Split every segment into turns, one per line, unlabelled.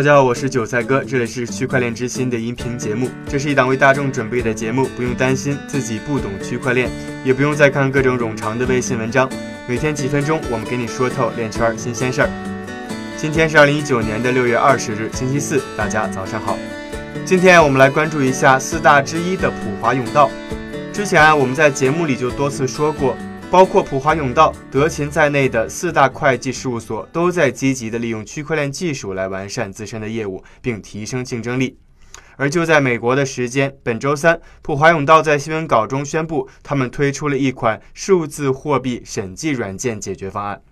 大家好，我是韭菜哥，这里是区块链之心的音频节目。这是一档为大众准备的节目，不用担心自己不懂区块链，也不用再看各种冗长的微信文章。每天几分钟，我们给你说透链圈新鲜事儿。今天是二零一九年的六月二十日，星期四，大家早上好。今天我们来关注一下四大之一的普华永道。之前，我们在节目里就多次说过。包括普华永道、德勤在内的四大会计事务所都在积极地利用区块链技术来完善自身的业务，并提升竞争力。而就在美国的时间，本周三，普华永道在新闻稿中宣布，他们推出了一款数字货币审计软件解决方案。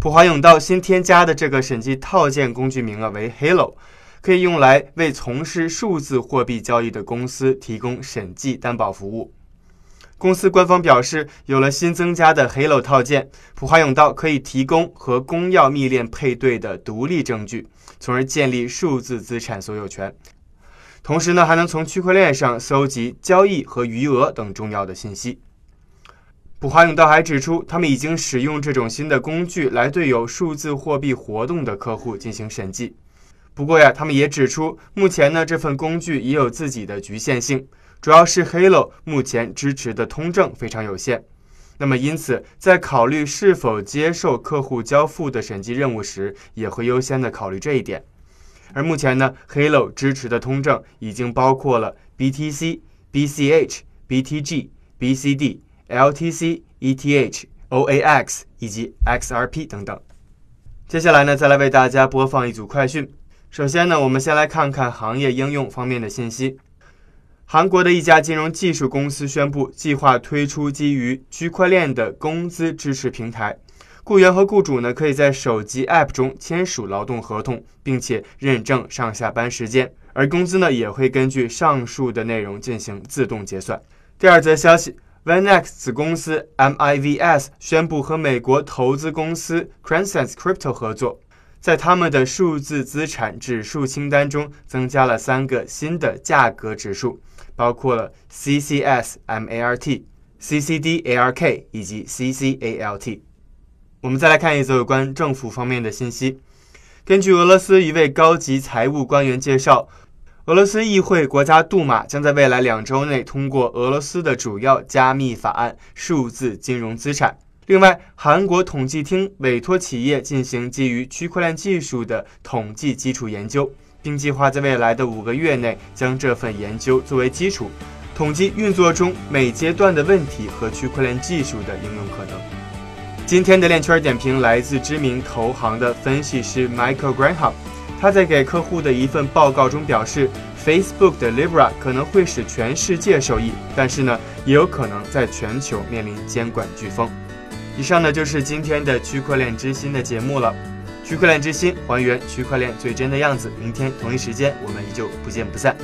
普华永道新添加的这个审计套件工具名啊为 Halo，可以用来为从事数字货币交易的公司提供审计担保服务。公司官方表示，有了新增加的 Halo 套件，普华永道可以提供和公钥密链配对的独立证据，从而建立数字资产所有权。同时呢，还能从区块链上搜集交易和余额等重要的信息。普华永道还指出，他们已经使用这种新的工具来对有数字货币活动的客户进行审计。不过呀，他们也指出，目前呢，这份工具也有自己的局限性。主要是 Halo 目前支持的通证非常有限，那么因此在考虑是否接受客户交付的审计任务时，也会优先的考虑这一点。而目前呢，Halo 支持的通证已经包括了 BTC、BCH、BTG、BCD、LTC、ETH、OAX 以及 XRP 等等。接下来呢，再来为大家播放一组快讯。首先呢，我们先来看看行业应用方面的信息。韩国的一家金融技术公司宣布，计划推出基于区块链的工资支持平台。雇员和雇主呢，可以在手机 App 中签署劳动合同，并且认证上下班时间，而工资呢，也会根据上述的内容进行自动结算。第二则消息，VanEck 子公司 MIVS 宣布和美国投资公司 Crescent Crypto 合作。在他们的数字资产指数清单中，增加了三个新的价格指数，包括了 CCS MART、CCD ARK 以及 CCALT。我们再来看一则有关政府方面的信息。根据俄罗斯一位高级财务官员介绍，俄罗斯议会国家杜马将在未来两周内通过俄罗斯的主要加密法案——数字金融资产。另外，韩国统计厅委托企业进行基于区块链技术的统计基础研究，并计划在未来的五个月内将这份研究作为基础，统计运作中每阶段的问题和区块链技术的应用可能。今天的链圈点评来自知名投行的分析师 Michael Graham，他在给客户的一份报告中表示，Facebook 的 Libra 可能会使全世界受益，但是呢，也有可能在全球面临监管飓风。以上呢就是今天的区块链之心的节目了。区块链之心还原区块链最真的样子。明天同一时间，我们依旧不见不散。